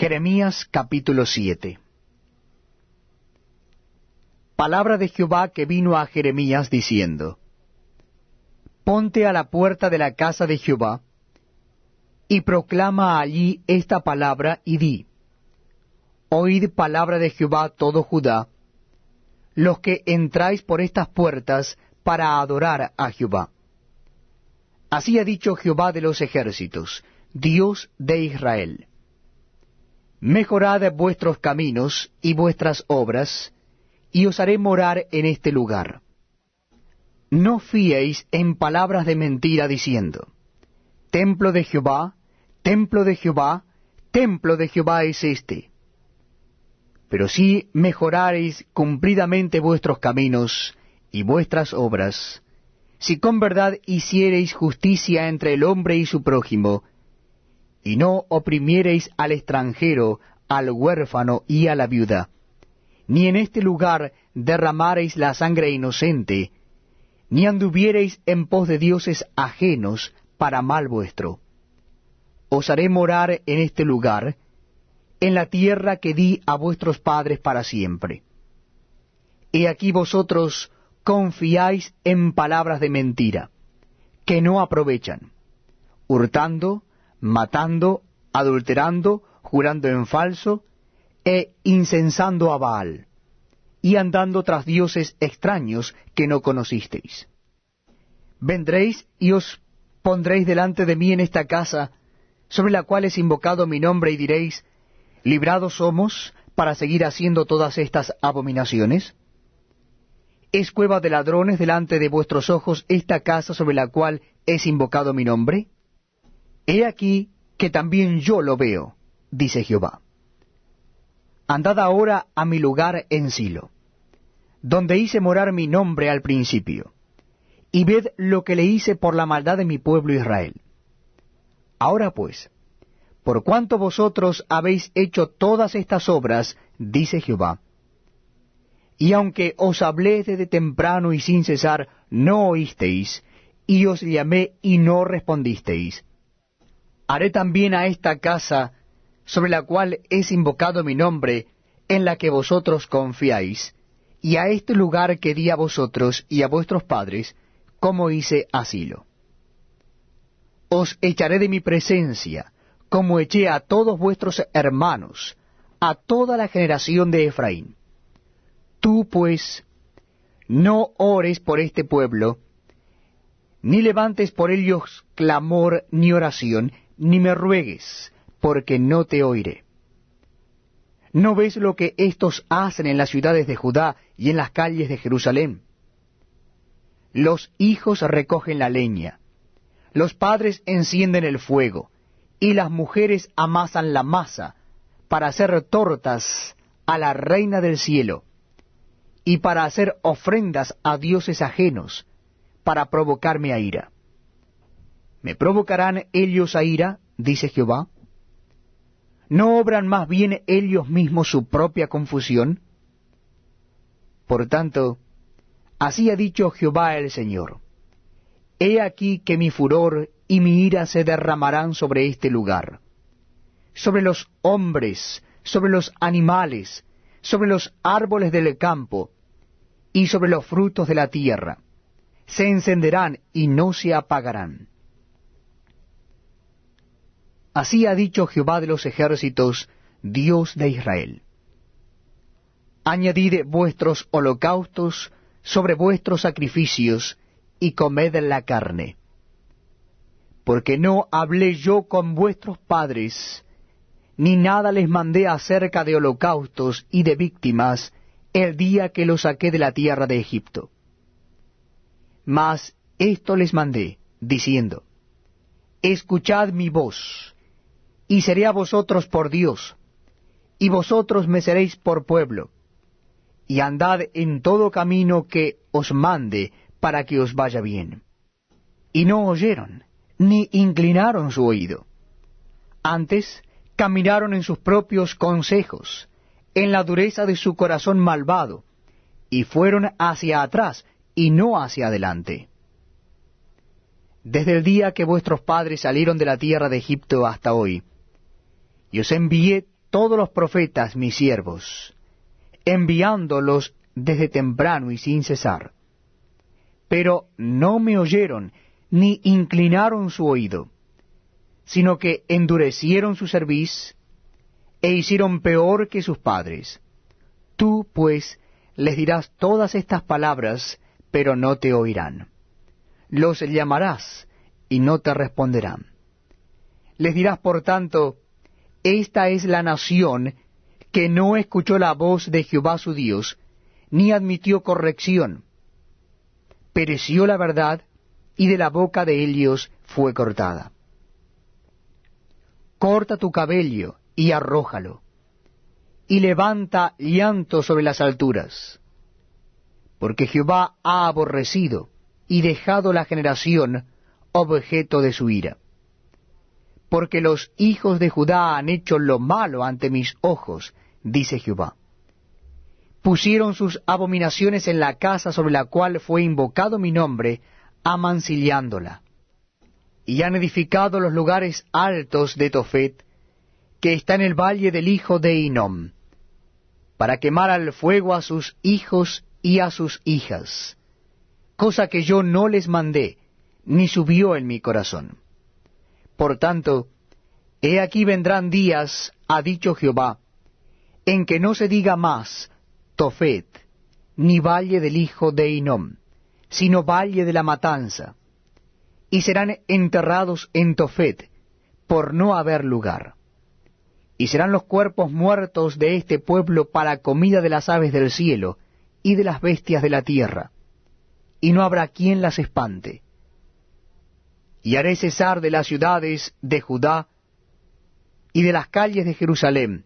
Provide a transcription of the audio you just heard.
Jeremías capítulo 7 Palabra de Jehová que vino a Jeremías diciendo, Ponte a la puerta de la casa de Jehová, y proclama allí esta palabra y di, Oíd palabra de Jehová todo Judá, los que entráis por estas puertas para adorar a Jehová. Así ha dicho Jehová de los ejércitos, Dios de Israel Mejorad vuestros caminos y vuestras obras, y os haré morar en este lugar. No fiéis en palabras de mentira diciendo, Templo de Jehová, templo de Jehová, templo de Jehová es este. Pero si mejorareis cumplidamente vuestros caminos y vuestras obras, si con verdad hiciereis justicia entre el hombre y su prójimo, y no oprimiereis al extranjero, al huérfano y a la viuda, ni en este lugar derramareis la sangre inocente, ni anduviereis en pos de dioses ajenos para mal vuestro. Os haré morar en este lugar, en la tierra que di a vuestros padres para siempre. He aquí vosotros confiáis en palabras de mentira, que no aprovechan, hurtando, matando, adulterando, jurando en falso, e incensando a Baal, y andando tras dioses extraños que no conocisteis. Vendréis y os pondréis delante de mí en esta casa, sobre la cual es invocado mi nombre, y diréis, ¿librados somos para seguir haciendo todas estas abominaciones? ¿Es cueva de ladrones delante de vuestros ojos esta casa sobre la cual es invocado mi nombre? He aquí que también yo lo veo, dice Jehová. Andad ahora a mi lugar en Silo, donde hice morar mi nombre al principio, y ved lo que le hice por la maldad de mi pueblo Israel. Ahora pues, por cuanto vosotros habéis hecho todas estas obras, dice Jehová, y aunque os hablé desde temprano y sin cesar, no oísteis, y os llamé y no respondisteis, haré también a esta casa, sobre la cual es invocado mi nombre, en la que vosotros confiáis, y a este lugar que di a vosotros y a vuestros padres, como hice asilo. Os echaré de mi presencia, como eché a todos vuestros hermanos, a toda la generación de Efraín. Tú, pues, no ores por este pueblo, ni levantes por ellos clamor ni oración, ni me ruegues, porque no te oiré. ¿No ves lo que éstos hacen en las ciudades de Judá y en las calles de Jerusalén? Los hijos recogen la leña, los padres encienden el fuego, y las mujeres amasan la masa para hacer tortas a la reina del cielo, y para hacer ofrendas a dioses ajenos, para provocarme a ira. ¿Me provocarán ellos a ira? dice Jehová. ¿No obran más bien ellos mismos su propia confusión? Por tanto, así ha dicho Jehová el Señor. He aquí que mi furor y mi ira se derramarán sobre este lugar, sobre los hombres, sobre los animales, sobre los árboles del campo, y sobre los frutos de la tierra. Se encenderán y no se apagarán. Así ha dicho Jehová de los ejércitos, Dios de Israel. Añadid vuestros holocaustos sobre vuestros sacrificios, y comed la carne. Porque no hablé yo con vuestros padres, ni nada les mandé acerca de holocaustos y de víctimas el día que los saqué de la tierra de Egipto. Mas esto les mandé, diciendo, Escuchad mi voz, y seré a vosotros por Dios, y vosotros me seréis por pueblo, y andad en todo camino que os mande para que os vaya bien. Y no oyeron, ni inclinaron su oído. Antes caminaron en sus propios consejos, en la dureza de su corazón malvado, y fueron hacia atrás y no hacia adelante. Desde el día que vuestros padres salieron de la tierra de Egipto hasta hoy, y os envié todos los profetas mis siervos, enviándolos desde temprano y sin cesar. Pero no me oyeron, ni inclinaron su oído, sino que endurecieron su cerviz, e hicieron peor que sus padres. Tú, pues, les dirás todas estas palabras, pero no te oirán. Los llamarás, y no te responderán. Les dirás, por tanto, esta es la nación que no escuchó la voz de Jehová su Dios, ni admitió corrección. Pereció la verdad, y de la boca de ellos fue cortada. Corta tu cabello y arrójalo, y levanta llanto sobre las alturas, porque Jehová ha aborrecido y dejado la generación objeto de su ira porque los hijos de Judá han hecho lo malo ante mis ojos, dice Jehová. Pusieron sus abominaciones en la casa sobre la cual fue invocado mi nombre, amancillándola. Y han edificado los lugares altos de Tofet, que está en el valle del hijo de Inom, para quemar al fuego a sus hijos y a sus hijas, cosa que yo no les mandé, ni subió en mi corazón. Por tanto, he aquí vendrán días, ha dicho Jehová, en que no se diga más Tofet, ni valle del hijo de Inom, sino valle de la matanza, y serán enterrados en Tofet, por no haber lugar. Y serán los cuerpos muertos de este pueblo para comida de las aves del cielo y de las bestias de la tierra, y no habrá quien las espante y haré cesar de las ciudades de Judá y de las calles de Jerusalén